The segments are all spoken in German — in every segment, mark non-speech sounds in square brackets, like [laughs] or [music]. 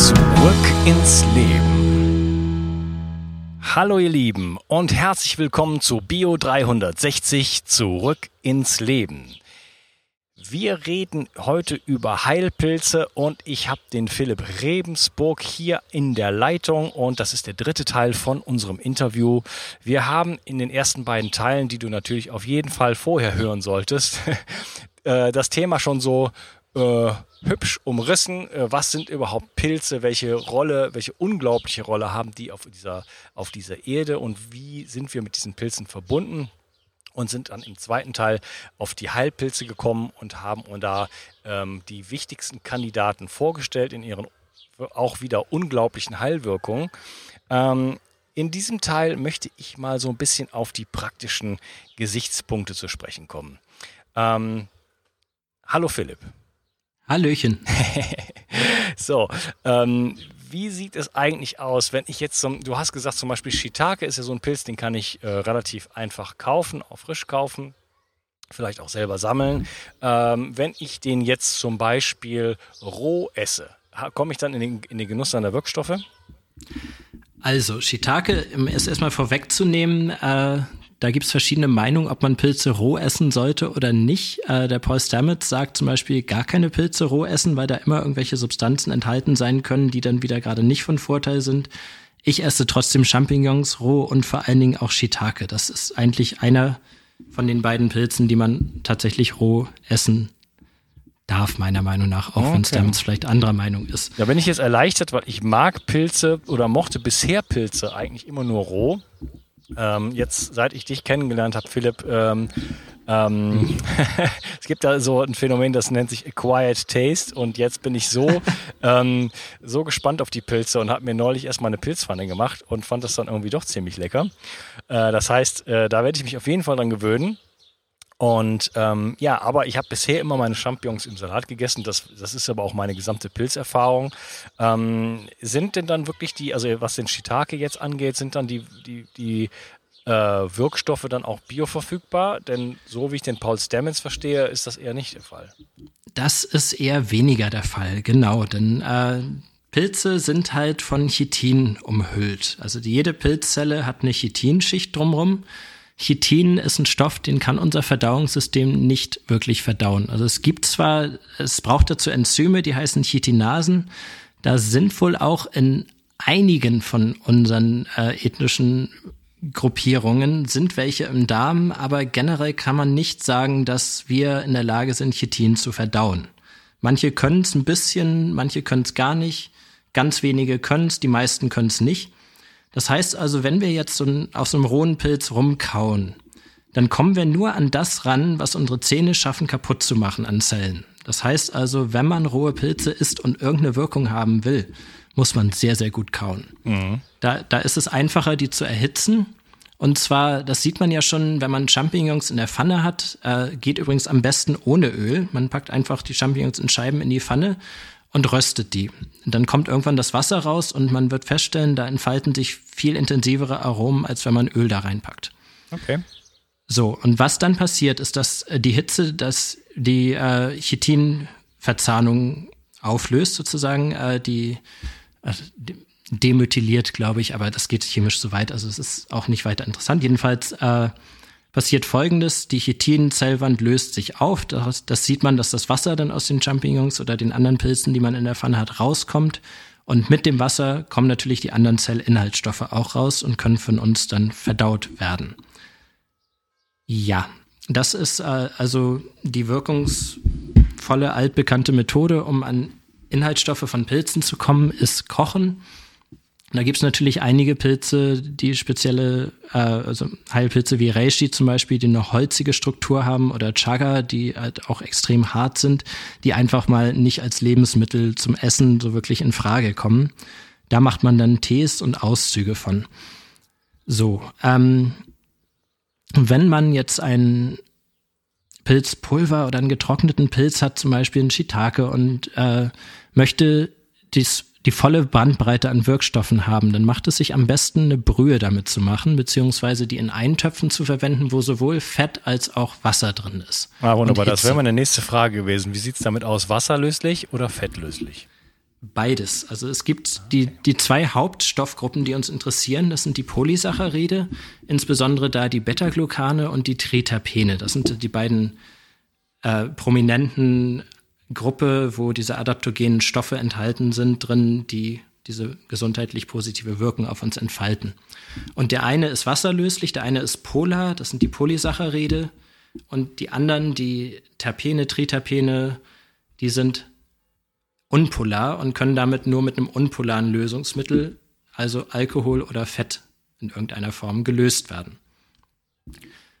Zurück ins Leben. Hallo ihr Lieben und herzlich willkommen zu Bio 360 Zurück ins Leben. Wir reden heute über Heilpilze und ich habe den Philipp Rebensburg hier in der Leitung und das ist der dritte Teil von unserem Interview. Wir haben in den ersten beiden Teilen, die du natürlich auf jeden Fall vorher hören solltest, [laughs] äh, das Thema schon so äh, hübsch umrissen. Äh, was sind überhaupt Pilze? Welche Rolle, welche unglaubliche Rolle haben die auf dieser, auf dieser Erde und wie sind wir mit diesen Pilzen verbunden? und sind dann im zweiten Teil auf die Heilpilze gekommen und haben und da ähm, die wichtigsten Kandidaten vorgestellt in ihren auch wieder unglaublichen Heilwirkungen. Ähm, in diesem Teil möchte ich mal so ein bisschen auf die praktischen Gesichtspunkte zu sprechen kommen. Ähm, hallo Philipp. Hallöchen. [laughs] so, ähm, wie sieht es eigentlich aus, wenn ich jetzt zum, du hast gesagt zum Beispiel Shiitake ist ja so ein Pilz, den kann ich äh, relativ einfach kaufen, auch frisch kaufen, vielleicht auch selber sammeln. Ähm, wenn ich den jetzt zum Beispiel roh esse, komme ich dann in den, in den Genuss seiner Wirkstoffe? Also, Shiitake ist erstmal vorwegzunehmen, äh, da gibt es verschiedene Meinungen, ob man Pilze roh essen sollte oder nicht. Äh, der Paul Stamets sagt zum Beispiel gar keine Pilze roh essen, weil da immer irgendwelche Substanzen enthalten sein können, die dann wieder gerade nicht von Vorteil sind. Ich esse trotzdem Champignons roh und vor allen Dingen auch Shiitake. Das ist eigentlich einer von den beiden Pilzen, die man tatsächlich roh essen darf, meiner Meinung nach, auch okay. wenn Stamets vielleicht anderer Meinung ist. Ja, bin ich jetzt erleichtert, weil ich mag Pilze oder mochte bisher Pilze eigentlich immer nur roh. Ähm, jetzt, seit ich dich kennengelernt habe, Philipp, ähm, ähm, [laughs] es gibt da so ein Phänomen, das nennt sich Acquired Taste und jetzt bin ich so, [laughs] ähm, so gespannt auf die Pilze und habe mir neulich erstmal eine Pilzpfanne gemacht und fand das dann irgendwie doch ziemlich lecker. Äh, das heißt, äh, da werde ich mich auf jeden Fall dran gewöhnen. Und ähm, ja, aber ich habe bisher immer meine Champignons im Salat gegessen. Das, das ist aber auch meine gesamte Pilzerfahrung. Ähm, sind denn dann wirklich die, also was den Shiitake jetzt angeht, sind dann die, die, die äh, Wirkstoffe dann auch bioverfügbar? Denn so wie ich den Paul Stamets verstehe, ist das eher nicht der Fall. Das ist eher weniger der Fall, genau. Denn äh, Pilze sind halt von Chitin umhüllt. Also jede Pilzzelle hat eine Chitinschicht drumherum. Chitin ist ein Stoff, den kann unser Verdauungssystem nicht wirklich verdauen. Also es gibt zwar, es braucht dazu Enzyme, die heißen Chitinasen. Da sind wohl auch in einigen von unseren äh, ethnischen Gruppierungen sind welche im Darm, aber generell kann man nicht sagen, dass wir in der Lage sind, Chitin zu verdauen. Manche können es ein bisschen, manche können es gar nicht, ganz wenige können es, die meisten können es nicht. Das heißt also, wenn wir jetzt so ein, auf so einem rohen Pilz rumkauen, dann kommen wir nur an das ran, was unsere Zähne schaffen, kaputt zu machen an Zellen. Das heißt also, wenn man rohe Pilze isst und irgendeine Wirkung haben will, muss man sehr, sehr gut kauen. Mhm. Da, da ist es einfacher, die zu erhitzen. Und zwar, das sieht man ja schon, wenn man Champignons in der Pfanne hat, äh, geht übrigens am besten ohne Öl. Man packt einfach die Champignons in Scheiben in die Pfanne und röstet die. dann kommt irgendwann das Wasser raus und man wird feststellen, da entfalten sich viel intensivere Aromen, als wenn man Öl da reinpackt. Okay. So, und was dann passiert, ist, dass äh, die Hitze, dass die äh, Chitinverzahnung auflöst, sozusagen, äh, die, äh, demethyliert, glaube ich, aber das geht chemisch so weit, also es ist auch nicht weiter interessant. Jedenfalls äh, passiert folgendes, die Chitinzellwand löst sich auf. Das, das, sieht man, dass das Wasser dann aus den Champignons oder den anderen Pilzen, die man in der Pfanne hat, rauskommt. Und mit dem Wasser kommen natürlich die anderen Zellinhaltsstoffe auch raus und können von uns dann verdaut werden. Ja, das ist äh, also die wirkungsvolle altbekannte Methode, um an Inhaltsstoffe von Pilzen zu kommen, ist Kochen. Da gibt's natürlich einige Pilze, die spezielle, äh, also Heilpilze wie Reishi zum Beispiel, die eine holzige Struktur haben oder Chaga, die halt auch extrem hart sind, die einfach mal nicht als Lebensmittel zum Essen so wirklich in Frage kommen. Da macht man dann Tees und Auszüge von. So, ähm, wenn man jetzt ein Pilzpulver oder einen getrockneten Pilz hat, zum Beispiel ein Shiitake und äh, möchte dies die volle Bandbreite an Wirkstoffen haben, dann macht es sich am besten, eine Brühe damit zu machen, beziehungsweise die in Eintöpfen zu verwenden, wo sowohl Fett als auch Wasser drin ist. Ah, wunderbar. Das wäre meine nächste Frage gewesen. Wie sieht es damit aus? Wasserlöslich oder fettlöslich? Beides. Also es gibt die, die zwei Hauptstoffgruppen, die uns interessieren. Das sind die Polysaccharide, insbesondere da die Beta-Glucane und die Tritapene. Das sind die beiden äh, prominenten Gruppe, wo diese adaptogenen Stoffe enthalten sind, drin, die diese gesundheitlich positive Wirkung auf uns entfalten. Und der eine ist wasserlöslich, der eine ist polar, das sind die Polysaccharide. Und die anderen, die Terpene, Tritapene, die sind unpolar und können damit nur mit einem unpolaren Lösungsmittel, also Alkohol oder Fett in irgendeiner Form gelöst werden.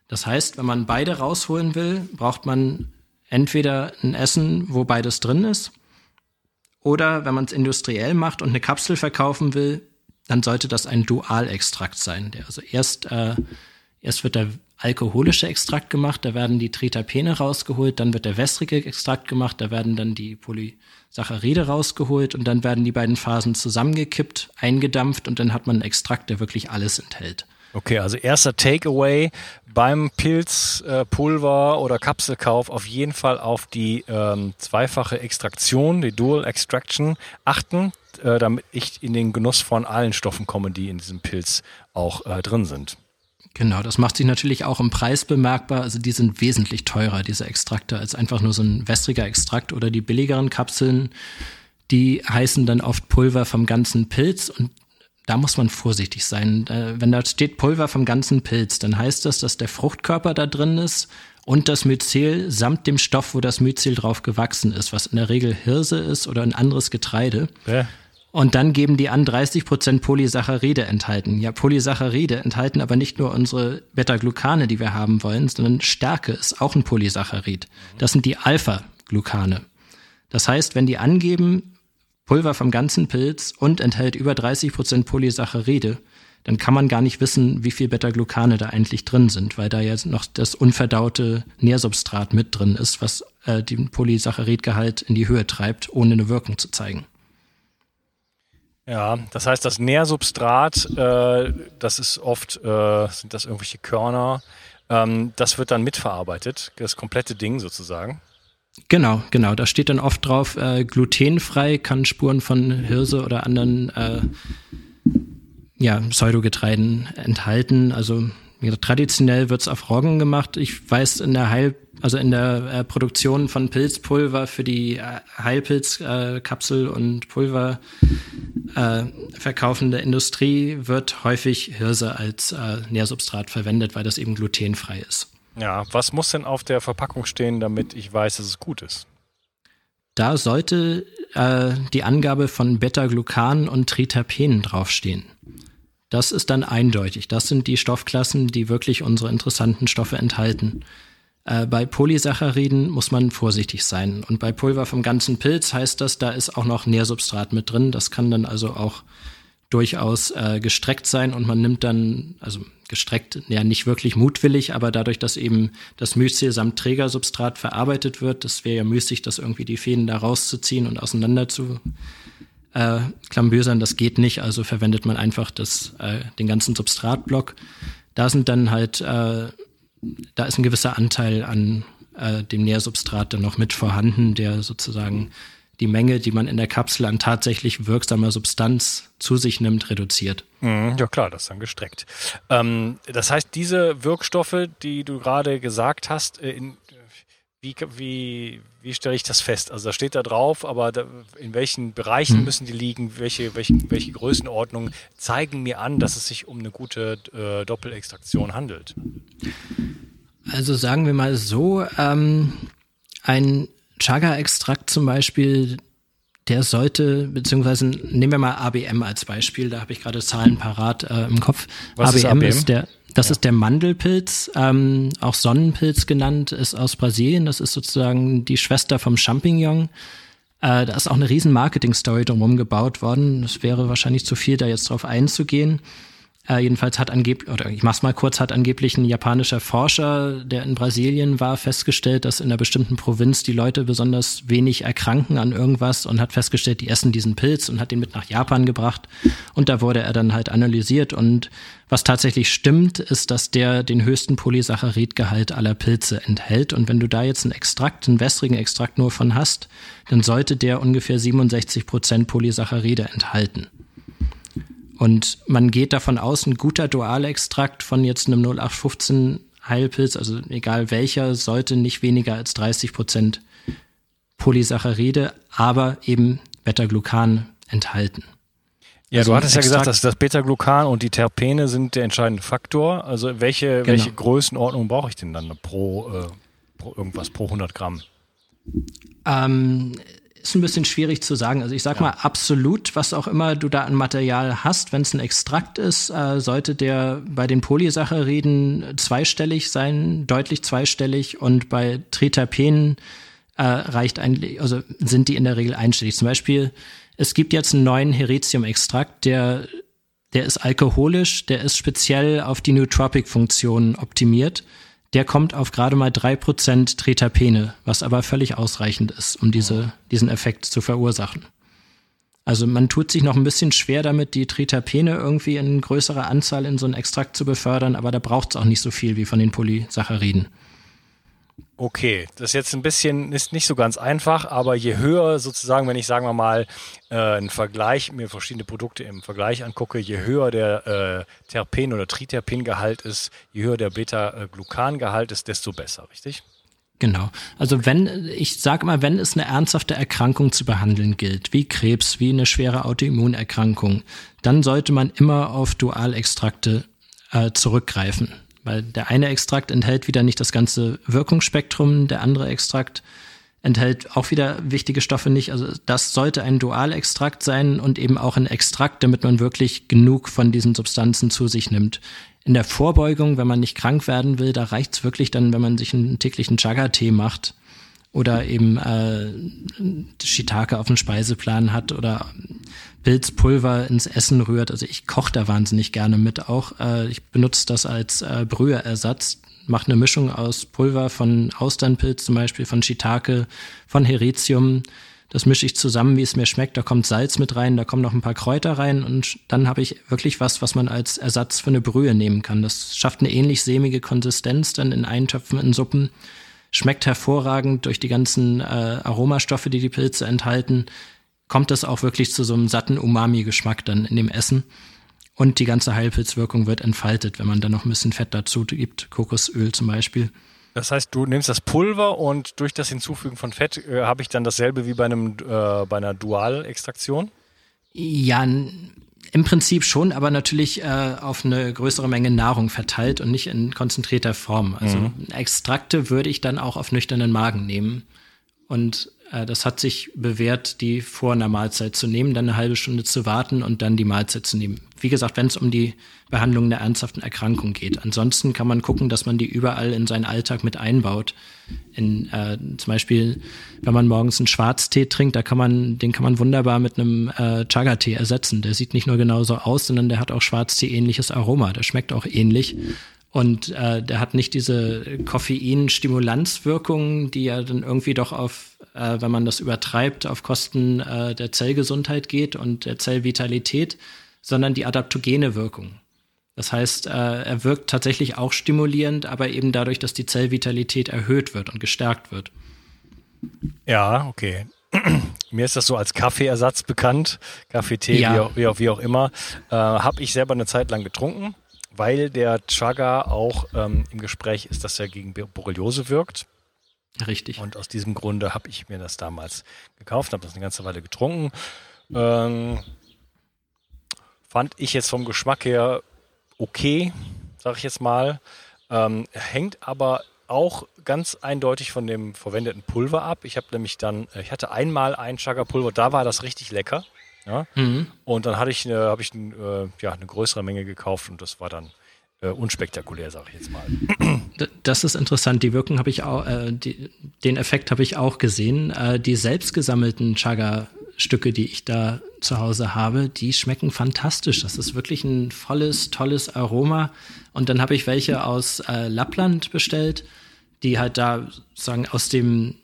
Das heißt, wenn man beide rausholen will, braucht man entweder ein Essen, wo beides drin ist, oder wenn man es industriell macht und eine Kapsel verkaufen will, dann sollte das ein Dualextrakt sein. Der also erst, äh, erst wird der alkoholische Extrakt gemacht, da werden die Tritapene rausgeholt, dann wird der wässrige Extrakt gemacht, da werden dann die Polysaccharide rausgeholt und dann werden die beiden Phasen zusammengekippt, eingedampft und dann hat man einen Extrakt, der wirklich alles enthält. Okay, also erster Takeaway beim Pilzpulver äh, oder Kapselkauf auf jeden Fall auf die ähm, zweifache Extraktion, die Dual Extraction achten, äh, damit ich in den Genuss von allen Stoffen komme, die in diesem Pilz auch äh, drin sind. Genau, das macht sich natürlich auch im Preis bemerkbar. Also die sind wesentlich teurer, diese Extrakte, als einfach nur so ein wässriger Extrakt oder die billigeren Kapseln. Die heißen dann oft Pulver vom ganzen Pilz und da muss man vorsichtig sein. Wenn da steht Pulver vom ganzen Pilz, dann heißt das, dass der Fruchtkörper da drin ist und das Myzel samt dem Stoff, wo das Myzel drauf gewachsen ist, was in der Regel Hirse ist oder ein anderes Getreide. Ja. Und dann geben die an 30 Prozent Polysaccharide enthalten. Ja, Polysaccharide enthalten aber nicht nur unsere Beta-Glucane, die wir haben wollen, sondern Stärke ist auch ein Polysaccharid. Das sind die Alpha-Glucane. Das heißt, wenn die angeben, Pulver vom ganzen Pilz und enthält über 30 Prozent Polysaccharide, dann kann man gar nicht wissen, wie viel Beta-Glucane da eigentlich drin sind, weil da jetzt noch das unverdaute Nährsubstrat mit drin ist, was äh, den Polysaccharidgehalt in die Höhe treibt, ohne eine Wirkung zu zeigen. Ja, das heißt, das Nährsubstrat, äh, das ist oft, äh, sind das irgendwelche Körner, ähm, das wird dann mitverarbeitet, das komplette Ding sozusagen. Genau, genau. Da steht dann oft drauf, äh, glutenfrei, kann Spuren von Hirse oder anderen äh, ja, Pseudogetreiden enthalten. Also traditionell wird's auf Roggen gemacht. Ich weiß, in der Heil, also in der äh, Produktion von Pilzpulver für die äh, Heilpilzkapsel äh, und Pulver äh, verkaufende Industrie wird häufig Hirse als äh, Nährsubstrat verwendet, weil das eben glutenfrei ist. Ja, was muss denn auf der Verpackung stehen, damit ich weiß, dass es gut ist? Da sollte äh, die Angabe von Beta-Glucan und Triterpenen draufstehen. Das ist dann eindeutig. Das sind die Stoffklassen, die wirklich unsere interessanten Stoffe enthalten. Äh, bei Polysacchariden muss man vorsichtig sein. Und bei Pulver vom ganzen Pilz heißt das, da ist auch noch Nährsubstrat mit drin. Das kann dann also auch durchaus äh, gestreckt sein und man nimmt dann, also gestreckt, ja nicht wirklich mutwillig, aber dadurch, dass eben das Myzel samt Trägersubstrat verarbeitet wird, das wäre ja müßig, das irgendwie die Fäden da rauszuziehen und auseinander zu äh, klambösern, das geht nicht, also verwendet man einfach das, äh, den ganzen Substratblock. Da sind dann halt, äh, da ist ein gewisser Anteil an äh, dem Nährsubstrat dann noch mit vorhanden, der sozusagen die Menge, die man in der Kapsel an tatsächlich wirksamer Substanz zu sich nimmt, reduziert. Mhm, ja klar, das ist dann gestreckt. Ähm, das heißt, diese Wirkstoffe, die du gerade gesagt hast, äh, in, wie, wie, wie stelle ich das fest? Also da steht da drauf, aber da, in welchen Bereichen hm. müssen die liegen? Welche, welche, welche Größenordnungen zeigen mir an, dass es sich um eine gute äh, Doppelextraktion handelt? Also sagen wir mal so, ähm, ein Chaga-Extrakt zum Beispiel, der sollte, beziehungsweise nehmen wir mal ABM als Beispiel, da habe ich gerade Zahlen parat äh, im Kopf. Was ABM, ist, ABM? ist der, das ja. ist der Mandelpilz, ähm, auch Sonnenpilz genannt, ist aus Brasilien. Das ist sozusagen die Schwester vom Champignon. Äh, da ist auch eine riesen Marketing-Story drumherum gebaut worden. Es wäre wahrscheinlich zu viel, da jetzt drauf einzugehen. Äh, jedenfalls hat angeblich, oder ich mach's mal kurz, hat angeblich ein japanischer Forscher, der in Brasilien war, festgestellt, dass in einer bestimmten Provinz die Leute besonders wenig erkranken an irgendwas und hat festgestellt, die essen diesen Pilz und hat ihn mit nach Japan gebracht. Und da wurde er dann halt analysiert. Und was tatsächlich stimmt, ist, dass der den höchsten Polysaccharidgehalt aller Pilze enthält. Und wenn du da jetzt einen Extrakt, einen wässrigen Extrakt nur von hast, dann sollte der ungefähr 67 Prozent Polysaccharide enthalten. Und man geht davon aus, ein guter Dualextrakt von jetzt einem 0815 Heilpilz, also egal welcher, sollte nicht weniger als 30 Prozent Polysaccharide, aber eben Beta-Glucan enthalten. Ja, also du hattest ja gesagt, dass das Beta-Glucan und die Terpene sind der entscheidende Faktor. Also welche, genau. welche Größenordnung brauche ich denn dann pro, äh, pro irgendwas, pro 100 Gramm? Ähm, ist ein bisschen schwierig zu sagen. Also ich sag ja. mal, absolut, was auch immer du da an Material hast, wenn es ein Extrakt ist, äh, sollte der bei den Polysacchariden zweistellig sein, deutlich zweistellig und bei Triterpenen äh, reicht eigentlich, also sind die in der Regel einstellig. Zum Beispiel, es gibt jetzt einen neuen Heritium-Extrakt, der, der ist alkoholisch, der ist speziell auf die Nootropic-Funktion optimiert der kommt auf gerade mal drei Prozent Tretapene, was aber völlig ausreichend ist, um diese, diesen Effekt zu verursachen. Also man tut sich noch ein bisschen schwer damit, die Tritapene irgendwie in größerer Anzahl in so einen Extrakt zu befördern, aber da braucht es auch nicht so viel wie von den Polysacchariden. Okay, das ist jetzt ein bisschen, ist nicht so ganz einfach, aber je höher sozusagen, wenn ich sagen wir mal äh, einen Vergleich, mir verschiedene Produkte im Vergleich angucke, je höher der äh, Terpen- oder Triterpengehalt ist, je höher der Beta-Glucan-Gehalt ist, desto besser, richtig? Genau. Also wenn, ich sage mal, wenn es eine ernsthafte Erkrankung zu behandeln gilt, wie Krebs, wie eine schwere Autoimmunerkrankung, dann sollte man immer auf Dualextrakte äh, zurückgreifen. Weil der eine Extrakt enthält wieder nicht das ganze Wirkungsspektrum, der andere Extrakt enthält auch wieder wichtige Stoffe nicht. Also das sollte ein Dualextrakt sein und eben auch ein Extrakt, damit man wirklich genug von diesen Substanzen zu sich nimmt. In der Vorbeugung, wenn man nicht krank werden will, da reicht's wirklich dann, wenn man sich einen täglichen Chaga-Tee macht oder eben äh, Shiitake auf dem Speiseplan hat oder Pilzpulver ins Essen rührt. Also ich koche da wahnsinnig gerne mit auch. Äh, ich benutze das als äh, Brüheersatz. Mache eine Mischung aus Pulver von Austernpilz zum Beispiel, von Shiitake, von Heretium. Das mische ich zusammen, wie es mir schmeckt. Da kommt Salz mit rein, da kommen noch ein paar Kräuter rein und dann habe ich wirklich was, was man als Ersatz für eine Brühe nehmen kann. Das schafft eine ähnlich sämige Konsistenz dann in Eintöpfen, in Suppen. Schmeckt hervorragend durch die ganzen äh, Aromastoffe, die die Pilze enthalten kommt es auch wirklich zu so einem satten Umami-Geschmack dann in dem Essen. Und die ganze Heilpilzwirkung wird entfaltet, wenn man dann noch ein bisschen Fett dazu gibt, Kokosöl zum Beispiel. Das heißt, du nimmst das Pulver und durch das Hinzufügen von Fett äh, habe ich dann dasselbe wie bei, einem, äh, bei einer Dualextraktion? Ja, im Prinzip schon, aber natürlich äh, auf eine größere Menge Nahrung verteilt und nicht in konzentrierter Form. Also mhm. Extrakte würde ich dann auch auf nüchternen Magen nehmen. Und das hat sich bewährt, die vor einer Mahlzeit zu nehmen, dann eine halbe Stunde zu warten und dann die Mahlzeit zu nehmen. Wie gesagt, wenn es um die Behandlung einer ernsthaften Erkrankung geht. Ansonsten kann man gucken, dass man die überall in seinen Alltag mit einbaut. In, äh, zum Beispiel, wenn man morgens einen Schwarztee trinkt, da kann man, den kann man wunderbar mit einem äh, Chaga-Tee ersetzen. Der sieht nicht nur genauso aus, sondern der hat auch Schwarztee-ähnliches Aroma. Der schmeckt auch ähnlich. Und äh, der hat nicht diese Koffein-Stimulanzwirkung, die ja dann irgendwie doch auf, äh, wenn man das übertreibt, auf Kosten äh, der Zellgesundheit geht und der Zellvitalität, sondern die adaptogene Wirkung. Das heißt, äh, er wirkt tatsächlich auch stimulierend, aber eben dadurch, dass die Zellvitalität erhöht wird und gestärkt wird. Ja, okay. [clears throat] Mir ist das so als Kaffeeersatz bekannt, Kaffee, Tee, ja. wie, auch, wie, auch, wie, auch, immer. Äh, Habe ich selber eine Zeit lang getrunken weil der Chaga auch ähm, im Gespräch ist, dass er gegen Borreliose wirkt. Richtig. Und aus diesem Grunde habe ich mir das damals gekauft, habe das eine ganze Weile getrunken. Ähm, fand ich jetzt vom Geschmack her okay, sage ich jetzt mal. Ähm, hängt aber auch ganz eindeutig von dem verwendeten Pulver ab. Ich habe nämlich dann, äh, ich hatte einmal ein Chaga-Pulver, da war das richtig lecker. Ja? Mhm. Und dann hatte ich, eine, habe ich ein, äh, ja, eine größere Menge gekauft und das war dann äh, unspektakulär, sage ich jetzt mal. Das ist interessant. Die Wirkung habe ich auch, äh, die, den Effekt habe ich auch gesehen. Äh, die selbst gesammelten Chaga-Stücke, die ich da zu Hause habe, die schmecken fantastisch. Das ist wirklich ein volles, tolles Aroma. Und dann habe ich welche aus äh, Lappland bestellt, die halt da sagen aus dem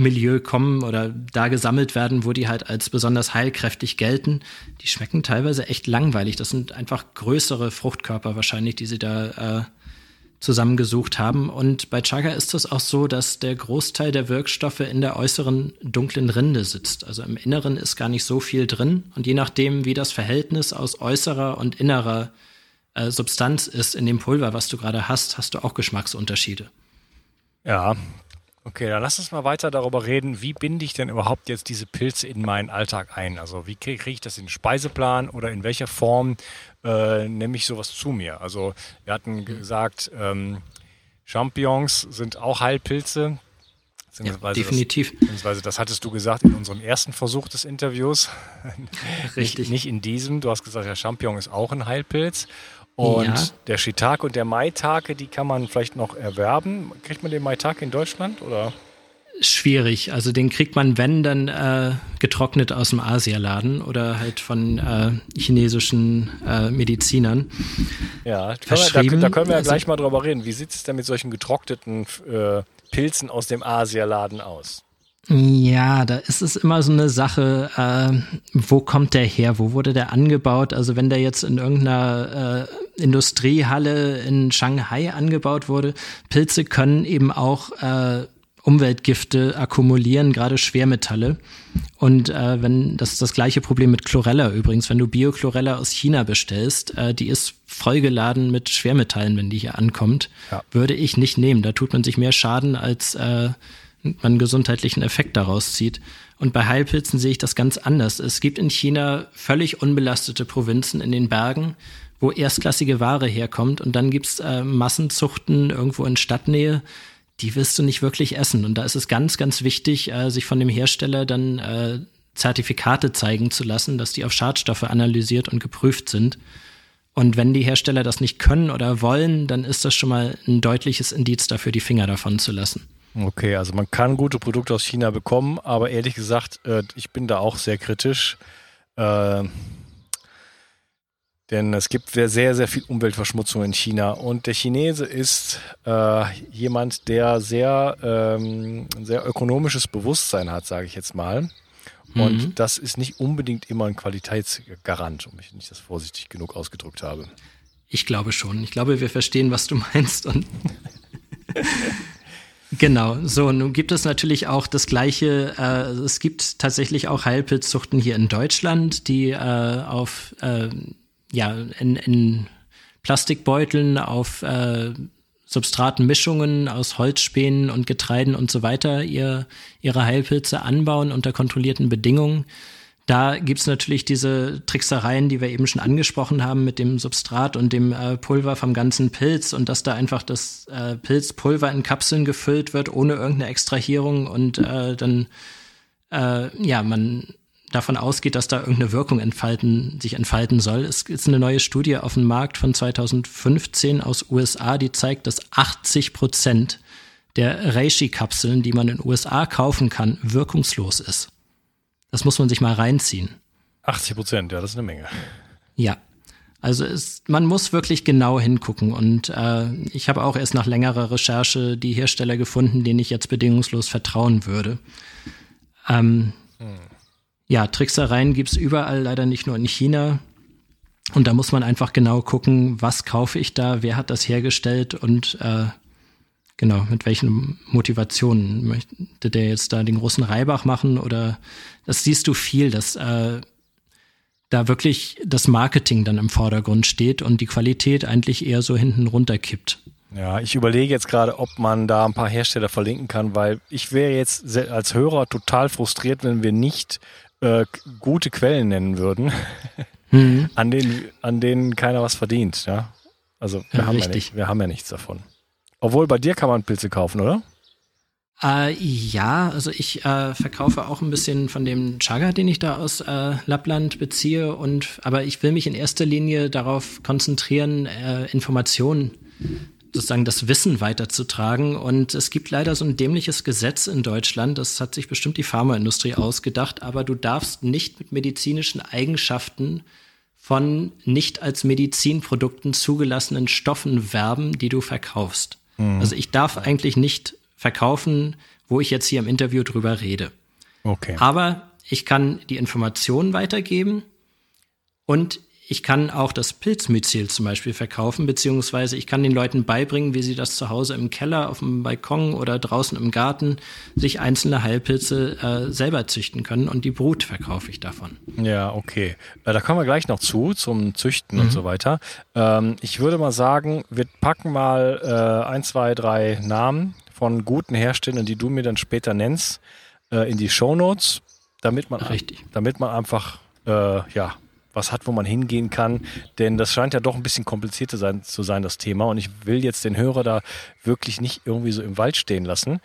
Milieu kommen oder da gesammelt werden, wo die halt als besonders heilkräftig gelten. Die schmecken teilweise echt langweilig. Das sind einfach größere Fruchtkörper wahrscheinlich, die sie da äh, zusammengesucht haben. Und bei Chaga ist es auch so, dass der Großteil der Wirkstoffe in der äußeren dunklen Rinde sitzt. Also im Inneren ist gar nicht so viel drin. Und je nachdem, wie das Verhältnis aus äußerer und innerer äh, Substanz ist in dem Pulver, was du gerade hast, hast du auch Geschmacksunterschiede. Ja, Okay, dann lass uns mal weiter darüber reden, wie binde ich denn überhaupt jetzt diese Pilze in meinen Alltag ein? Also wie kriege krieg ich das in den Speiseplan oder in welcher Form äh, nehme ich sowas zu mir? Also wir hatten mhm. gesagt, ähm, Champignons sind auch Heilpilze. Ja, definitiv. Das, beziehungsweise das hattest du gesagt in unserem ersten Versuch des Interviews. [laughs] Richtig. nicht, nicht in diesem. Du hast gesagt, der Champignon ist auch ein Heilpilz. Und ja. der Shiitake und der Maitake, die kann man vielleicht noch erwerben. Kriegt man den Maitake in Deutschland oder? Schwierig. Also den kriegt man, wenn, dann äh, getrocknet aus dem Asialaden oder halt von äh, chinesischen äh, Medizinern. Ja, da, da, da, können wir ja gleich mal drüber reden. Wie sieht es denn mit solchen getrockneten äh, Pilzen aus dem Asialaden aus? Ja, da ist es immer so eine Sache, äh, wo kommt der her, wo wurde der angebaut? Also wenn der jetzt in irgendeiner äh, Industriehalle in Shanghai angebaut wurde, Pilze können eben auch äh, Umweltgifte akkumulieren, gerade Schwermetalle. Und äh, wenn das ist das gleiche Problem mit Chlorella übrigens, wenn du Biochlorella aus China bestellst, äh, die ist vollgeladen mit Schwermetallen, wenn die hier ankommt, ja. würde ich nicht nehmen. Da tut man sich mehr Schaden als äh, man gesundheitlichen Effekt daraus zieht. Und bei Heilpilzen sehe ich das ganz anders. Es gibt in China völlig unbelastete Provinzen in den Bergen, wo erstklassige Ware herkommt. Und dann gibt's äh, Massenzuchten irgendwo in Stadtnähe, die wirst du nicht wirklich essen. Und da ist es ganz, ganz wichtig, äh, sich von dem Hersteller dann äh, Zertifikate zeigen zu lassen, dass die auf Schadstoffe analysiert und geprüft sind. Und wenn die Hersteller das nicht können oder wollen, dann ist das schon mal ein deutliches Indiz dafür, die Finger davon zu lassen. Okay, also man kann gute Produkte aus China bekommen, aber ehrlich gesagt, äh, ich bin da auch sehr kritisch. Äh, denn es gibt sehr, sehr viel Umweltverschmutzung in China. Und der Chinese ist äh, jemand, der sehr, ähm, sehr ökonomisches Bewusstsein hat, sage ich jetzt mal. Und mhm. das ist nicht unbedingt immer ein Qualitätsgarant, um ich nicht das vorsichtig genug ausgedrückt habe. Ich glaube schon. Ich glaube, wir verstehen, was du meinst. Und [laughs] Genau, so, nun gibt es natürlich auch das gleiche, äh, es gibt tatsächlich auch Heilpilzzuchten hier in Deutschland, die äh, auf, äh, ja, in, in Plastikbeuteln, auf äh, Substratenmischungen aus Holzspänen und Getreiden und so weiter ihr, ihre Heilpilze anbauen unter kontrollierten Bedingungen. Da gibt's natürlich diese Tricksereien, die wir eben schon angesprochen haben mit dem Substrat und dem äh, Pulver vom ganzen Pilz und dass da einfach das äh, Pilzpulver in Kapseln gefüllt wird ohne irgendeine Extrahierung und äh, dann äh, ja man davon ausgeht, dass da irgendeine Wirkung entfalten, sich entfalten soll. Es ist eine neue Studie auf dem Markt von 2015 aus USA, die zeigt, dass 80 Prozent der Reishi-Kapseln, die man in USA kaufen kann, wirkungslos ist. Das muss man sich mal reinziehen. 80 Prozent, ja, das ist eine Menge. Ja. Also es, man muss wirklich genau hingucken. Und äh, ich habe auch erst nach längerer Recherche die Hersteller gefunden, denen ich jetzt bedingungslos vertrauen würde. Ähm, hm. Ja, Tricksereien gibt's überall, leider nicht nur in China. Und da muss man einfach genau gucken, was kaufe ich da, wer hat das hergestellt und äh, Genau, mit welchen Motivationen möchte der jetzt da den großen Reibach machen oder das siehst du viel, dass äh, da wirklich das Marketing dann im Vordergrund steht und die Qualität eigentlich eher so hinten runterkippt. Ja, ich überlege jetzt gerade, ob man da ein paar Hersteller verlinken kann, weil ich wäre jetzt als Hörer total frustriert, wenn wir nicht äh, gute Quellen nennen würden, [laughs] mhm. an, denen, an denen keiner was verdient. Ja? Also wir, ja, haben ja nicht, wir haben ja nichts davon. Obwohl bei dir kann man Pilze kaufen, oder? Äh, ja, also ich äh, verkaufe auch ein bisschen von dem Chaga, den ich da aus äh, Lappland beziehe. Und aber ich will mich in erster Linie darauf konzentrieren, äh, Informationen sozusagen das Wissen weiterzutragen. Und es gibt leider so ein dämliches Gesetz in Deutschland, das hat sich bestimmt die Pharmaindustrie ausgedacht, aber du darfst nicht mit medizinischen Eigenschaften von nicht als Medizinprodukten zugelassenen Stoffen werben, die du verkaufst. Mhm. Also ich darf eigentlich nicht verkaufen, wo ich jetzt hier im Interview drüber rede. Okay. Aber ich kann die Informationen weitergeben und ich kann auch das Pilzmyzel zum Beispiel verkaufen, beziehungsweise ich kann den Leuten beibringen, wie sie das zu Hause im Keller, auf dem Balkon oder draußen im Garten sich einzelne Heilpilze äh, selber züchten können und die Brut verkaufe ich davon. Ja, okay. Äh, da kommen wir gleich noch zu, zum Züchten mhm. und so weiter. Ähm, ich würde mal sagen, wir packen mal äh, ein, zwei, drei Namen von guten Herstellern, die du mir dann später nennst, äh, in die Shownotes, damit man, Richtig. damit man einfach äh, ja, was hat, wo man hingehen kann. Denn das scheint ja doch ein bisschen komplizierter sein, zu sein, das Thema. Und ich will jetzt den Hörer da wirklich nicht irgendwie so im Wald stehen lassen.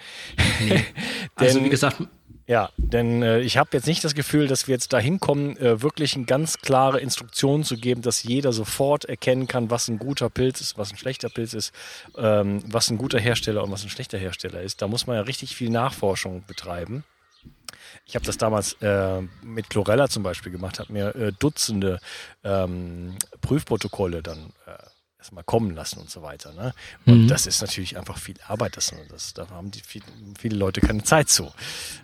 Nee. [laughs] also wie gesagt, ja, denn äh, ich habe jetzt nicht das Gefühl, dass wir jetzt dahin kommen, äh, wirklich eine ganz klare Instruktion zu geben, dass jeder sofort erkennen kann, was ein guter Pilz ist, was ein schlechter Pilz ist, ähm, was ein guter Hersteller und was ein schlechter Hersteller ist. Da muss man ja richtig viel Nachforschung betreiben. Ich habe das damals äh, mit Chlorella zum Beispiel gemacht, habe mir äh, Dutzende ähm, Prüfprotokolle dann äh, erstmal kommen lassen und so weiter. Ne? Und mhm. das ist natürlich einfach viel Arbeit. Das, das, da haben die viel, viele Leute keine Zeit zu.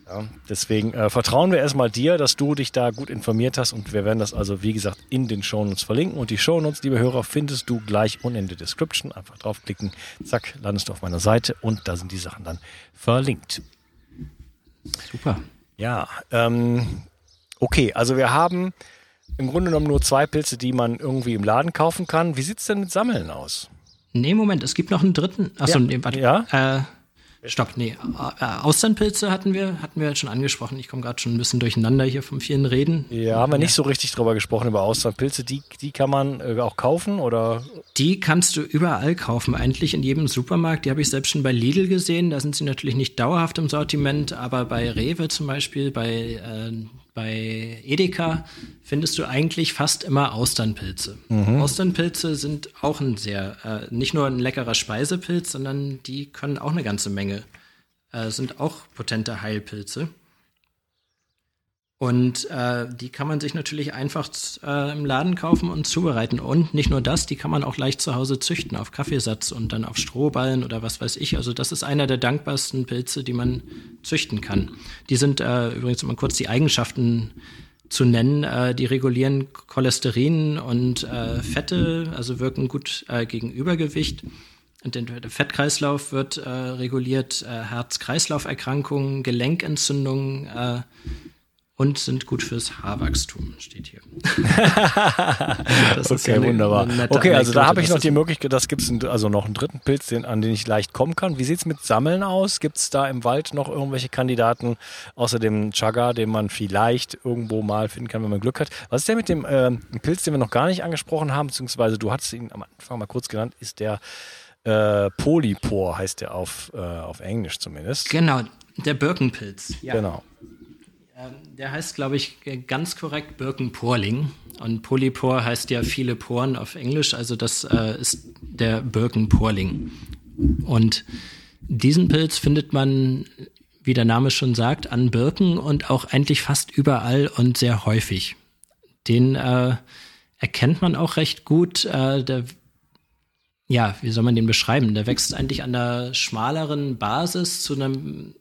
Ja? Deswegen äh, vertrauen wir erstmal dir, dass du dich da gut informiert hast und wir werden das also, wie gesagt, in den Shownotes verlinken. Und die Shownotes, liebe Hörer, findest du gleich unten in der Description. Einfach draufklicken, zack, landest du auf meiner Seite und da sind die Sachen dann verlinkt. Super. Ja, ähm, okay, also wir haben im Grunde genommen nur zwei Pilze, die man irgendwie im Laden kaufen kann. Wie sieht es denn mit Sammeln aus? Nee, Moment, es gibt noch einen dritten. Achso, ja. nee, warte. Ja? Äh, Stopp, nee. Äh, Austernpilze hatten wir, hatten wir jetzt schon angesprochen. Ich komme gerade schon ein bisschen durcheinander hier vom vielen Reden. Ja, haben wir ja. nicht so richtig drüber gesprochen, über Austernpilze. Die, die kann man äh, auch kaufen oder? Die kannst du überall kaufen, eigentlich in jedem Supermarkt. Die habe ich selbst schon bei Lidl gesehen. Da sind sie natürlich nicht dauerhaft im Sortiment, aber bei Rewe zum Beispiel, bei äh, bei Edeka findest du eigentlich fast immer Austernpilze. Mhm. Austernpilze sind auch ein sehr, äh, nicht nur ein leckerer Speisepilz, sondern die können auch eine ganze Menge, äh, sind auch potente Heilpilze. Und äh, die kann man sich natürlich einfach äh, im Laden kaufen und zubereiten. Und nicht nur das, die kann man auch leicht zu Hause züchten auf Kaffeesatz und dann auf Strohballen oder was weiß ich. Also das ist einer der dankbarsten Pilze, die man züchten kann. Die sind äh, übrigens, um mal kurz die Eigenschaften zu nennen, äh, die regulieren Cholesterin und äh, Fette, also wirken gut äh, gegen Übergewicht. Und der Fettkreislauf wird äh, reguliert, äh, Herz-Kreislauf-Erkrankungen, Gelenkentzündungen, äh, und sind gut fürs Haarwachstum, steht hier. [laughs] okay, ja wunderbar. okay, also da habe ich noch die Möglichkeit, das gibt es also noch einen dritten Pilz, den, an den ich leicht kommen kann. Wie sieht es mit Sammeln aus? Gibt es da im Wald noch irgendwelche Kandidaten, außer dem Chaga, den man vielleicht irgendwo mal finden kann, wenn man Glück hat? Was ist der mit dem äh, Pilz, den wir noch gar nicht angesprochen haben, beziehungsweise du hattest ihn am Anfang mal kurz genannt, ist der äh, Polypor, heißt der auf, äh, auf Englisch zumindest. Genau, der Birkenpilz. Ja. Genau. Ähm, der heißt, glaube ich, ganz korrekt Birkenporling. Und Polypor heißt ja viele Poren auf Englisch, also das äh, ist der Birkenporling. Und diesen Pilz findet man, wie der Name schon sagt, an Birken und auch eigentlich fast überall und sehr häufig. Den äh, erkennt man auch recht gut. Äh, der, ja, wie soll man den beschreiben? Der wächst eigentlich an der schmaleren Basis zu einem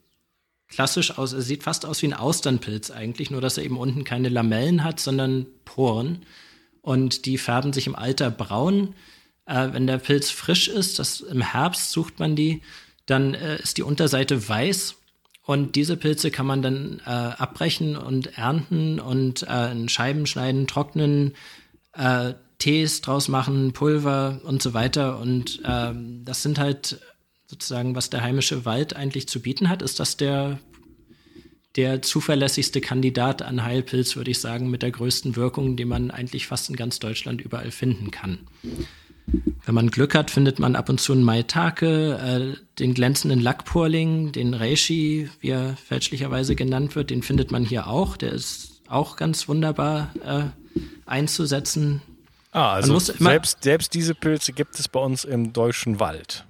klassisch aus. Er sieht fast aus wie ein Austernpilz eigentlich, nur dass er eben unten keine Lamellen hat, sondern Poren. Und die färben sich im Alter braun. Äh, wenn der Pilz frisch ist, das, im Herbst sucht man die, dann äh, ist die Unterseite weiß. Und diese Pilze kann man dann äh, abbrechen und ernten und äh, in Scheiben schneiden, trocknen, äh, Tees draus machen, Pulver und so weiter. Und ähm, das sind halt sozusagen, was der heimische Wald eigentlich zu bieten hat, ist das der, der zuverlässigste Kandidat an Heilpilz, würde ich sagen, mit der größten Wirkung, die man eigentlich fast in ganz Deutschland überall finden kann. Wenn man Glück hat, findet man ab und zu einen Maitake, äh, den glänzenden Lackporling, den Reishi, wie er fälschlicherweise genannt wird, den findet man hier auch. Der ist auch ganz wunderbar äh, einzusetzen. Ah, also selbst, selbst diese Pilze gibt es bei uns im deutschen Wald.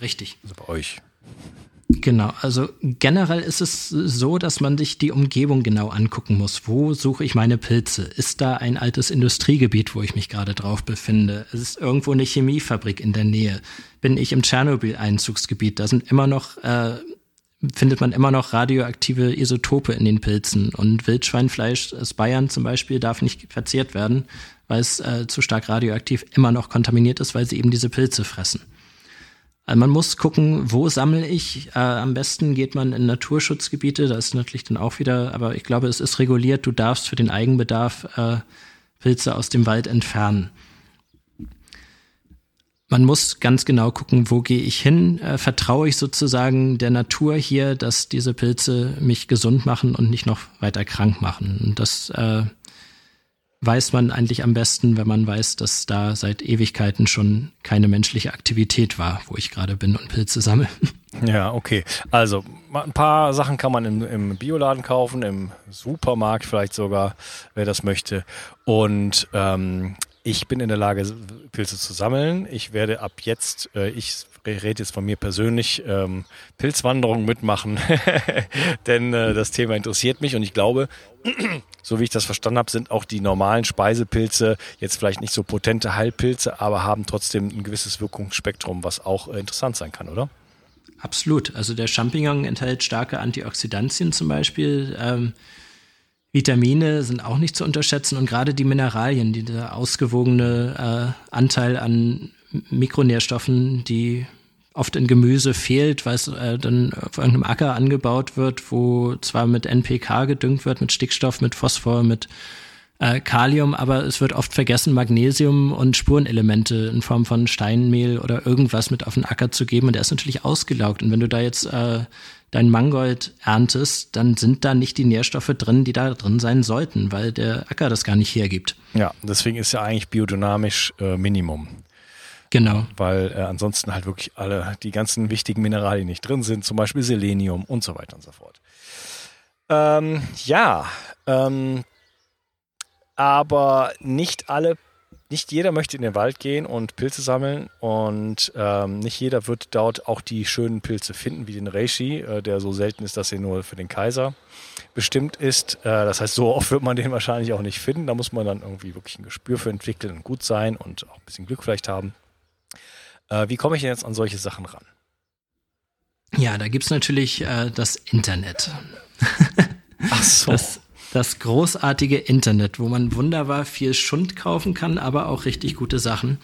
Richtig. Also bei euch. Genau, also generell ist es so, dass man sich die Umgebung genau angucken muss. Wo suche ich meine Pilze? Ist da ein altes Industriegebiet, wo ich mich gerade drauf befinde? Ist irgendwo eine Chemiefabrik in der Nähe? Bin ich im Tschernobyl-Einzugsgebiet? Da sind immer noch, äh, findet man immer noch radioaktive Isotope in den Pilzen. Und Wildschweinfleisch aus Bayern zum Beispiel darf nicht verzehrt werden, weil es äh, zu stark radioaktiv immer noch kontaminiert ist, weil sie eben diese Pilze fressen. Also man muss gucken, wo sammle ich. Äh, am besten geht man in Naturschutzgebiete, da ist natürlich dann auch wieder, aber ich glaube, es ist reguliert, du darfst für den Eigenbedarf äh, Pilze aus dem Wald entfernen. Man muss ganz genau gucken, wo gehe ich hin? Äh, vertraue ich sozusagen der Natur hier, dass diese Pilze mich gesund machen und nicht noch weiter krank machen? Und das äh, weiß man eigentlich am besten, wenn man weiß, dass da seit Ewigkeiten schon keine menschliche Aktivität war, wo ich gerade bin und Pilze sammle. [laughs] Ja, okay. Also ein paar Sachen kann man im, im Bioladen kaufen, im Supermarkt vielleicht sogar, wer das möchte. Und ähm, ich bin in der Lage, Pilze zu sammeln. Ich werde ab jetzt, äh, ich rede jetzt von mir persönlich, ähm, Pilzwanderungen mitmachen, [laughs] denn äh, das Thema interessiert mich und ich glaube, [clears throat] so wie ich das verstanden habe, sind auch die normalen Speisepilze jetzt vielleicht nicht so potente Heilpilze, aber haben trotzdem ein gewisses Wirkungsspektrum, was auch äh, interessant sein kann, oder? Absolut. Also der Champignon enthält starke Antioxidantien zum Beispiel. Ähm, Vitamine sind auch nicht zu unterschätzen und gerade die Mineralien, die der ausgewogene äh, Anteil an Mikronährstoffen, die oft in Gemüse fehlt, weil es äh, dann auf irgendeinem Acker angebaut wird, wo zwar mit NPK gedüngt wird, mit Stickstoff, mit Phosphor, mit äh, Kalium, aber es wird oft vergessen, Magnesium und Spurenelemente in Form von Steinmehl oder irgendwas mit auf den Acker zu geben. Und der ist natürlich ausgelaugt. Und wenn du da jetzt äh, dein Mangold erntest, dann sind da nicht die Nährstoffe drin, die da drin sein sollten, weil der Acker das gar nicht hergibt. Ja, deswegen ist ja eigentlich biodynamisch äh, Minimum. Genau. Weil äh, ansonsten halt wirklich alle die ganzen wichtigen Mineralien nicht drin sind, zum Beispiel Selenium und so weiter und so fort. Ähm, ja, ähm, aber nicht alle, nicht jeder möchte in den Wald gehen und Pilze sammeln und ähm, nicht jeder wird dort auch die schönen Pilze finden, wie den Reishi, äh, der so selten ist, dass er nur für den Kaiser bestimmt ist. Äh, das heißt, so oft wird man den wahrscheinlich auch nicht finden. Da muss man dann irgendwie wirklich ein Gespür für entwickeln und gut sein und auch ein bisschen Glück vielleicht haben. Äh, wie komme ich denn jetzt an solche Sachen ran? Ja, da gibt es natürlich äh, das Internet. Ach [laughs] so. Das, das großartige Internet, wo man wunderbar viel Schund kaufen kann, aber auch richtig gute Sachen.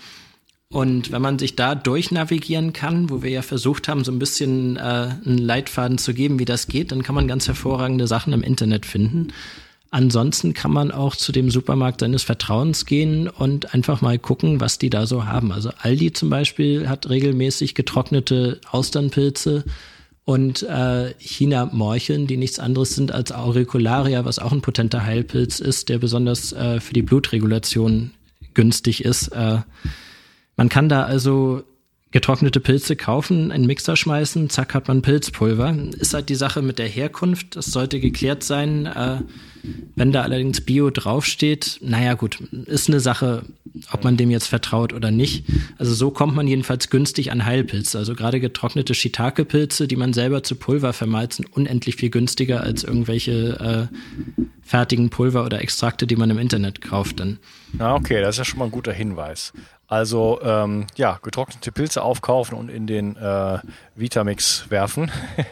Und wenn man sich da durchnavigieren kann, wo wir ja versucht haben, so ein bisschen äh, einen Leitfaden zu geben, wie das geht, dann kann man ganz hervorragende Sachen im Internet finden. Ansonsten kann man auch zu dem Supermarkt seines Vertrauens gehen und einfach mal gucken, was die da so haben. Also Aldi zum Beispiel hat regelmäßig getrocknete Austernpilze und äh, China-Morcheln, die nichts anderes sind als Auricularia, was auch ein potenter Heilpilz ist, der besonders äh, für die Blutregulation günstig ist. Äh, man kann da also getrocknete Pilze kaufen, einen Mixer schmeißen, zack hat man Pilzpulver. Ist halt die Sache mit der Herkunft, das sollte geklärt sein. Äh, wenn da allerdings Bio draufsteht, naja gut, ist eine Sache, ob man dem jetzt vertraut oder nicht. Also so kommt man jedenfalls günstig an Heilpilze. Also gerade getrocknete Shiitake-Pilze, die man selber zu Pulver vermalt, sind unendlich viel günstiger als irgendwelche äh, fertigen Pulver oder Extrakte, die man im Internet kauft dann. Ja, okay, das ist ja schon mal ein guter Hinweis. Also ähm, ja, getrocknete Pilze aufkaufen und in den äh, Vitamix werfen.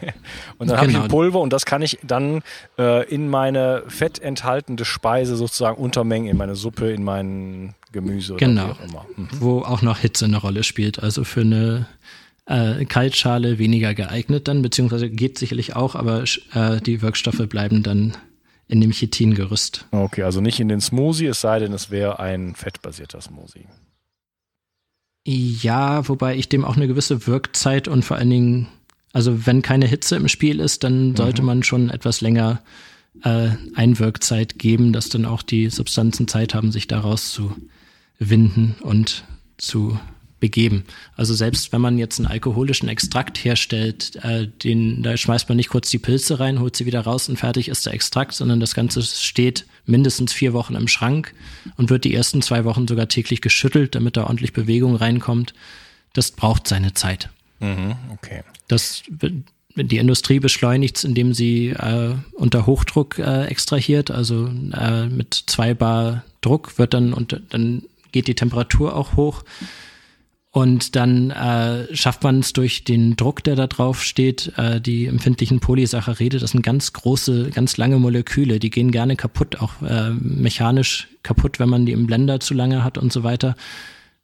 [laughs] und dann genau. habe ich ein Pulver und das kann ich dann äh, in meine fettenthaltende Speise sozusagen untermengen, in meine Suppe, in mein Gemüse genau. oder wie auch immer. Mhm. Wo auch noch Hitze eine Rolle spielt. Also für eine äh, Kaltschale weniger geeignet dann, beziehungsweise geht sicherlich auch, aber äh, die Wirkstoffe bleiben dann in dem Chitingerüst. Okay, also nicht in den Smoothie, es sei denn, es wäre ein fettbasierter Smoothie. Ja, wobei ich dem auch eine gewisse Wirkzeit und vor allen Dingen, also wenn keine Hitze im Spiel ist, dann mhm. sollte man schon etwas länger äh, Einwirkzeit geben, dass dann auch die Substanzen Zeit haben, sich daraus zu winden und zu begeben. Also selbst wenn man jetzt einen alkoholischen Extrakt herstellt, äh, den, da schmeißt man nicht kurz die Pilze rein, holt sie wieder raus und fertig ist der Extrakt, sondern das Ganze steht mindestens vier Wochen im Schrank und wird die ersten zwei Wochen sogar täglich geschüttelt, damit da ordentlich Bewegung reinkommt. Das braucht seine Zeit. Mhm, okay. Das die Industrie beschleunigt es, indem sie äh, unter Hochdruck äh, extrahiert, also äh, mit zwei Bar Druck wird dann und dann geht die Temperatur auch hoch. Und dann äh, schafft man es durch den Druck, der da drauf steht, äh, die empfindlichen Polysaccharide, das sind ganz große, ganz lange Moleküle, die gehen gerne kaputt, auch äh, mechanisch kaputt, wenn man die im Blender zu lange hat und so weiter.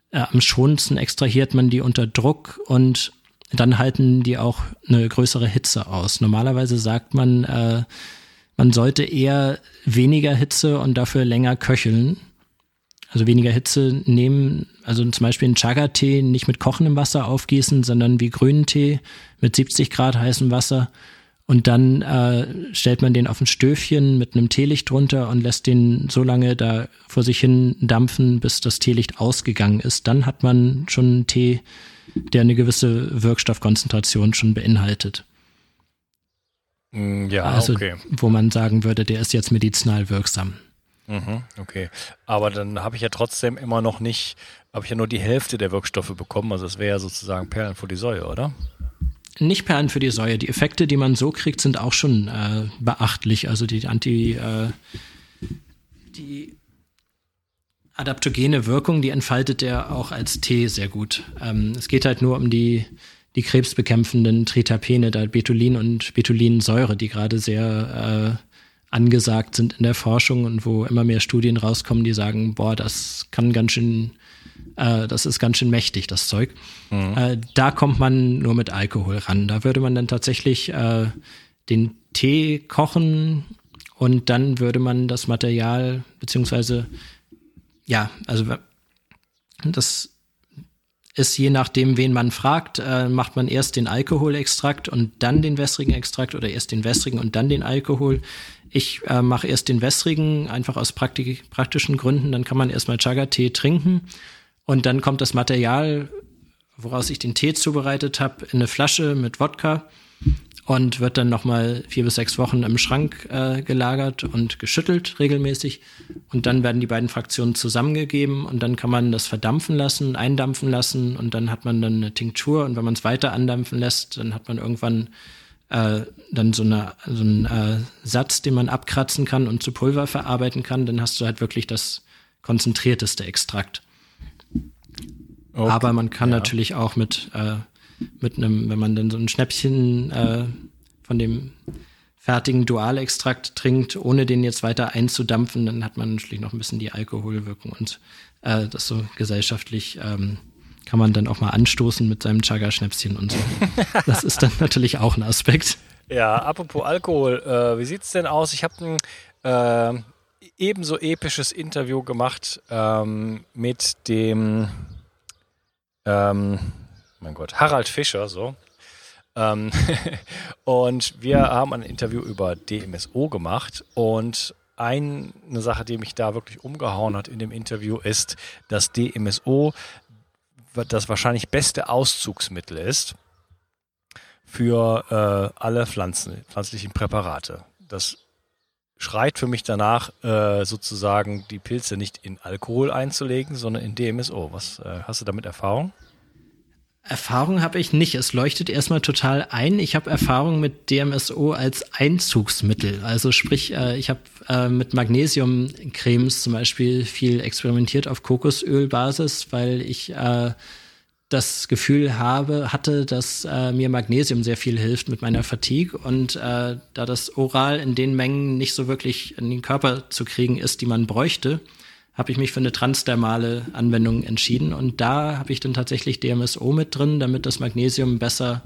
Äh, am schonendsten extrahiert man die unter Druck und dann halten die auch eine größere Hitze aus. Normalerweise sagt man, äh, man sollte eher weniger Hitze und dafür länger köcheln. Also weniger Hitze nehmen, also zum Beispiel einen Chaga-Tee nicht mit kochendem Wasser aufgießen, sondern wie grünen Tee mit 70 Grad heißem Wasser. Und dann äh, stellt man den auf ein Stöfchen mit einem Teelicht drunter und lässt den so lange da vor sich hin dampfen, bis das Teelicht ausgegangen ist. Dann hat man schon einen Tee, der eine gewisse Wirkstoffkonzentration schon beinhaltet. Mm, ja, also, okay. Wo man sagen würde, der ist jetzt medizinal wirksam. Mhm, okay. Aber dann habe ich ja trotzdem immer noch nicht, habe ich ja nur die Hälfte der Wirkstoffe bekommen. Also das wäre ja sozusagen Perlen vor die Säue, oder? Nicht Perlen für die Säue. Die Effekte, die man so kriegt, sind auch schon äh, beachtlich. Also die Anti, äh, die adaptogene Wirkung, die entfaltet er auch als Tee sehr gut. Ähm, es geht halt nur um die, die krebsbekämpfenden Tritapene, da Betulin und Betulinsäure, die gerade sehr äh, angesagt sind in der Forschung und wo immer mehr Studien rauskommen, die sagen, boah, das kann ganz schön, äh, das ist ganz schön mächtig, das Zeug. Mhm. Äh, da kommt man nur mit Alkohol ran. Da würde man dann tatsächlich äh, den Tee kochen und dann würde man das Material, beziehungsweise, ja, also das ist je nachdem, wen man fragt, äh, macht man erst den Alkoholextrakt und dann den wässrigen Extrakt oder erst den wässrigen und dann den Alkohol. Ich äh, mache erst den wässrigen, einfach aus praktik praktischen Gründen. Dann kann man erstmal Chaga-Tee trinken und dann kommt das Material, woraus ich den Tee zubereitet habe, in eine Flasche mit Wodka und wird dann nochmal vier bis sechs Wochen im Schrank äh, gelagert und geschüttelt regelmäßig. Und dann werden die beiden Fraktionen zusammengegeben und dann kann man das verdampfen lassen, eindampfen lassen und dann hat man dann eine Tinktur und wenn man es weiter andampfen lässt, dann hat man irgendwann äh, dann so, eine, so einen äh, Satz, den man abkratzen kann und zu Pulver verarbeiten kann, dann hast du halt wirklich das konzentrierteste Extrakt. Okay. Aber man kann ja. natürlich auch mit äh, mit einem, wenn man dann so ein Schnäppchen äh, von dem fertigen Dualextrakt trinkt, ohne den jetzt weiter einzudampfen, dann hat man natürlich noch ein bisschen die Alkoholwirkung und äh, das so gesellschaftlich ähm, kann man dann auch mal anstoßen mit seinem Chaga-Schnäpschen und so. Das ist dann natürlich auch ein Aspekt. Ja, apropos Alkohol, äh, wie sieht's denn aus? Ich habe ein äh, ebenso episches Interview gemacht ähm, mit dem ähm, mein Gott, Harald Fischer, so. Ähm, [laughs] und wir haben ein Interview über DMSO gemacht und eine Sache, die mich da wirklich umgehauen hat in dem Interview, ist, dass DMSO das wahrscheinlich beste Auszugsmittel ist für äh, alle Pflanzen, pflanzlichen Präparate. Das schreit für mich danach, äh, sozusagen die Pilze nicht in Alkohol einzulegen, sondern in DMSO. Was äh, hast du damit Erfahrung? Erfahrung habe ich nicht. Es leuchtet erstmal total ein. Ich habe Erfahrung mit DMSO als Einzugsmittel. Also sprich, äh, ich habe äh, mit Magnesiumcremes zum Beispiel viel experimentiert auf Kokosölbasis, weil ich äh, das Gefühl habe, hatte, dass äh, mir Magnesium sehr viel hilft mit meiner Fatigue und äh, da das oral in den Mengen nicht so wirklich in den Körper zu kriegen ist, die man bräuchte, habe ich mich für eine transdermale Anwendung entschieden. Und da habe ich dann tatsächlich DMSO mit drin, damit das Magnesium besser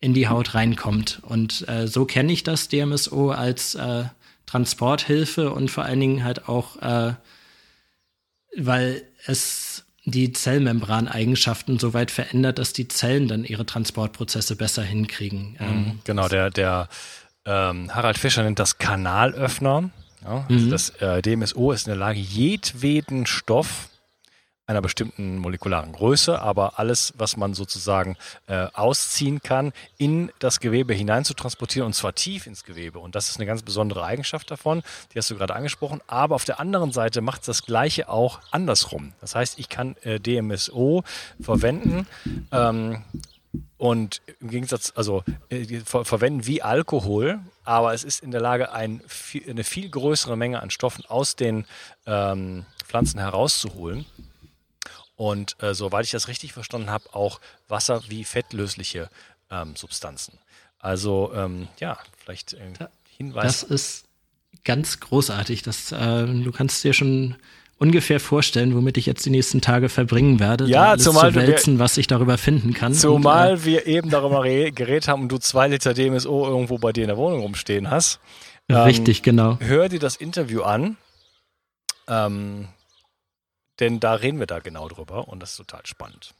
in die Haut reinkommt. Und äh, so kenne ich das DMSO als äh, Transporthilfe und vor allen Dingen halt auch, äh, weil es die Zellmembraneigenschaften so weit verändert, dass die Zellen dann ihre Transportprozesse besser hinkriegen. Mhm, ähm, genau, der, der ähm, Harald Fischer nennt das Kanalöffner. Ja, also mhm. Das äh, DMSO ist in der Lage, jedweden Stoff einer bestimmten molekularen Größe, aber alles, was man sozusagen äh, ausziehen kann, in das Gewebe hinein zu transportieren und zwar tief ins Gewebe. Und das ist eine ganz besondere Eigenschaft davon, die hast du gerade angesprochen. Aber auf der anderen Seite macht es das Gleiche auch andersrum. Das heißt, ich kann äh, DMSO verwenden, ähm, und im Gegensatz, also äh, ver verwenden wie Alkohol, aber es ist in der Lage, ein, eine viel größere Menge an Stoffen aus den ähm, Pflanzen herauszuholen. Und äh, soweit ich das richtig verstanden habe, auch Wasser wie fettlösliche ähm, Substanzen. Also ähm, ja, vielleicht äh, Hinweis. Das ist ganz großartig. Das, äh, du kannst dir schon ungefähr vorstellen, womit ich jetzt die nächsten Tage verbringen werde. Ja, zumal zu wälzen, wir, was ich darüber finden kann. Zumal und, äh, wir eben darüber geredet haben und du zwei Liter DMSO irgendwo bei dir in der Wohnung rumstehen hast. Ähm, richtig, genau. Hör dir das Interview an. Ähm, denn da reden wir da genau drüber und das ist total spannend.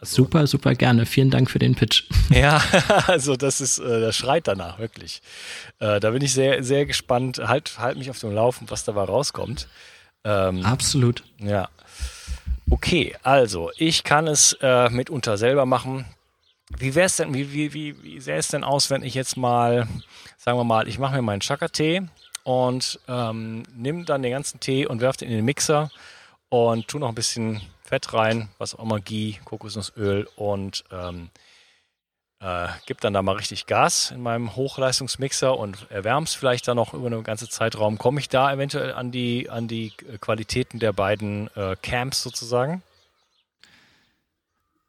Also, super, super gerne. Vielen Dank für den Pitch. [laughs] Ja, also das ist, äh, das schreit danach, wirklich. Äh, da bin ich sehr, sehr gespannt. Halt, halt mich auf dem Laufen, was dabei rauskommt. Ähm, Absolut. Ja. Okay, also ich kann es äh, mitunter selber machen. Wie wäre es denn, wie, wie, wie, wie sähe es denn aus, wenn ich jetzt mal, sagen wir mal, ich mache mir meinen Chakra-Tee und ähm, nimm dann den ganzen Tee und werfe den in den Mixer und tu noch ein bisschen Fett rein, was auch immer, Ghee, Kokosnussöl und ähm, äh, gib dann da mal richtig Gas in meinem Hochleistungsmixer und erwärm's vielleicht dann noch über einen ganzen Zeitraum. Komme ich da eventuell an die, an die Qualitäten der beiden äh, Camps sozusagen?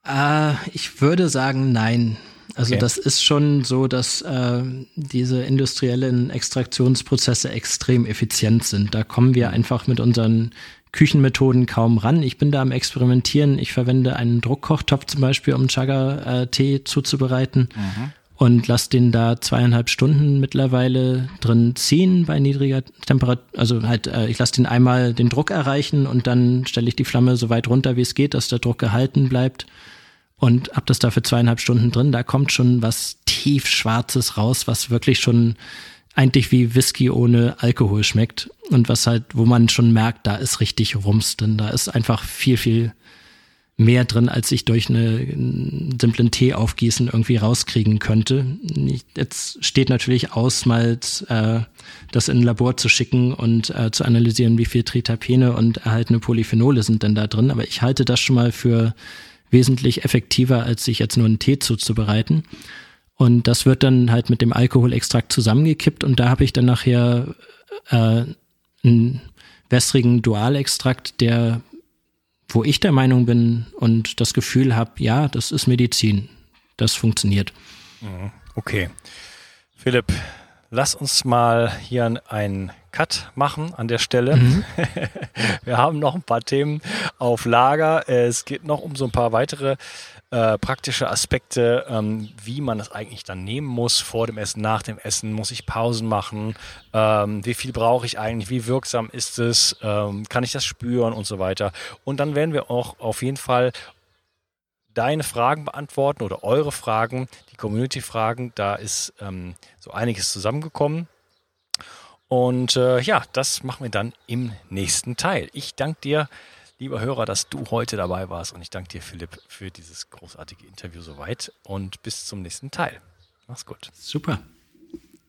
Äh, ich würde sagen, nein. Also okay. das ist schon so, dass äh, diese industriellen Extraktionsprozesse extrem effizient sind. Da kommen wir einfach mit unseren Küchenmethoden kaum ran. Ich bin da am Experimentieren. Ich verwende einen Druckkochtopf zum Beispiel, um Chaga-Tee zuzubereiten. Mhm. Und lasse den da zweieinhalb Stunden mittlerweile drin ziehen bei niedriger Temperatur. Also halt, äh, ich lasse den einmal den Druck erreichen und dann stelle ich die Flamme so weit runter, wie es geht, dass der Druck gehalten bleibt. Und hab das da für zweieinhalb Stunden drin. Da kommt schon was tiefschwarzes raus, was wirklich schon eigentlich wie Whisky ohne Alkohol schmeckt und was halt, wo man schon merkt, da ist richtig Rums drin, da ist einfach viel, viel mehr drin, als ich durch eine, einen simplen Tee aufgießen irgendwie rauskriegen könnte. Jetzt steht natürlich aus, mal äh, das in ein Labor zu schicken und äh, zu analysieren, wie viel Tritapene und erhaltene Polyphenole sind denn da drin. Aber ich halte das schon mal für wesentlich effektiver, als sich jetzt nur einen Tee zuzubereiten. Und das wird dann halt mit dem Alkoholextrakt zusammengekippt und da habe ich dann nachher äh, einen wässrigen Dualextrakt, der, wo ich der Meinung bin und das Gefühl habe, ja, das ist Medizin. Das funktioniert. Mhm. Okay. Philipp, lass uns mal hier einen Cut machen an der Stelle. Mhm. [laughs] Wir haben noch ein paar Themen auf Lager. Es geht noch um so ein paar weitere äh, praktische Aspekte, ähm, wie man das eigentlich dann nehmen muss vor dem Essen, nach dem Essen. Muss ich Pausen machen? Ähm, wie viel brauche ich eigentlich? Wie wirksam ist es? Ähm, kann ich das spüren und so weiter? Und dann werden wir auch auf jeden Fall deine Fragen beantworten oder eure Fragen, die Community-Fragen. Da ist ähm, so einiges zusammengekommen. Und äh, ja, das machen wir dann im nächsten Teil. Ich danke dir lieber Hörer, dass du heute dabei warst. Und ich danke dir, Philipp, für dieses großartige Interview soweit. Und bis zum nächsten Teil. Mach's gut. Super.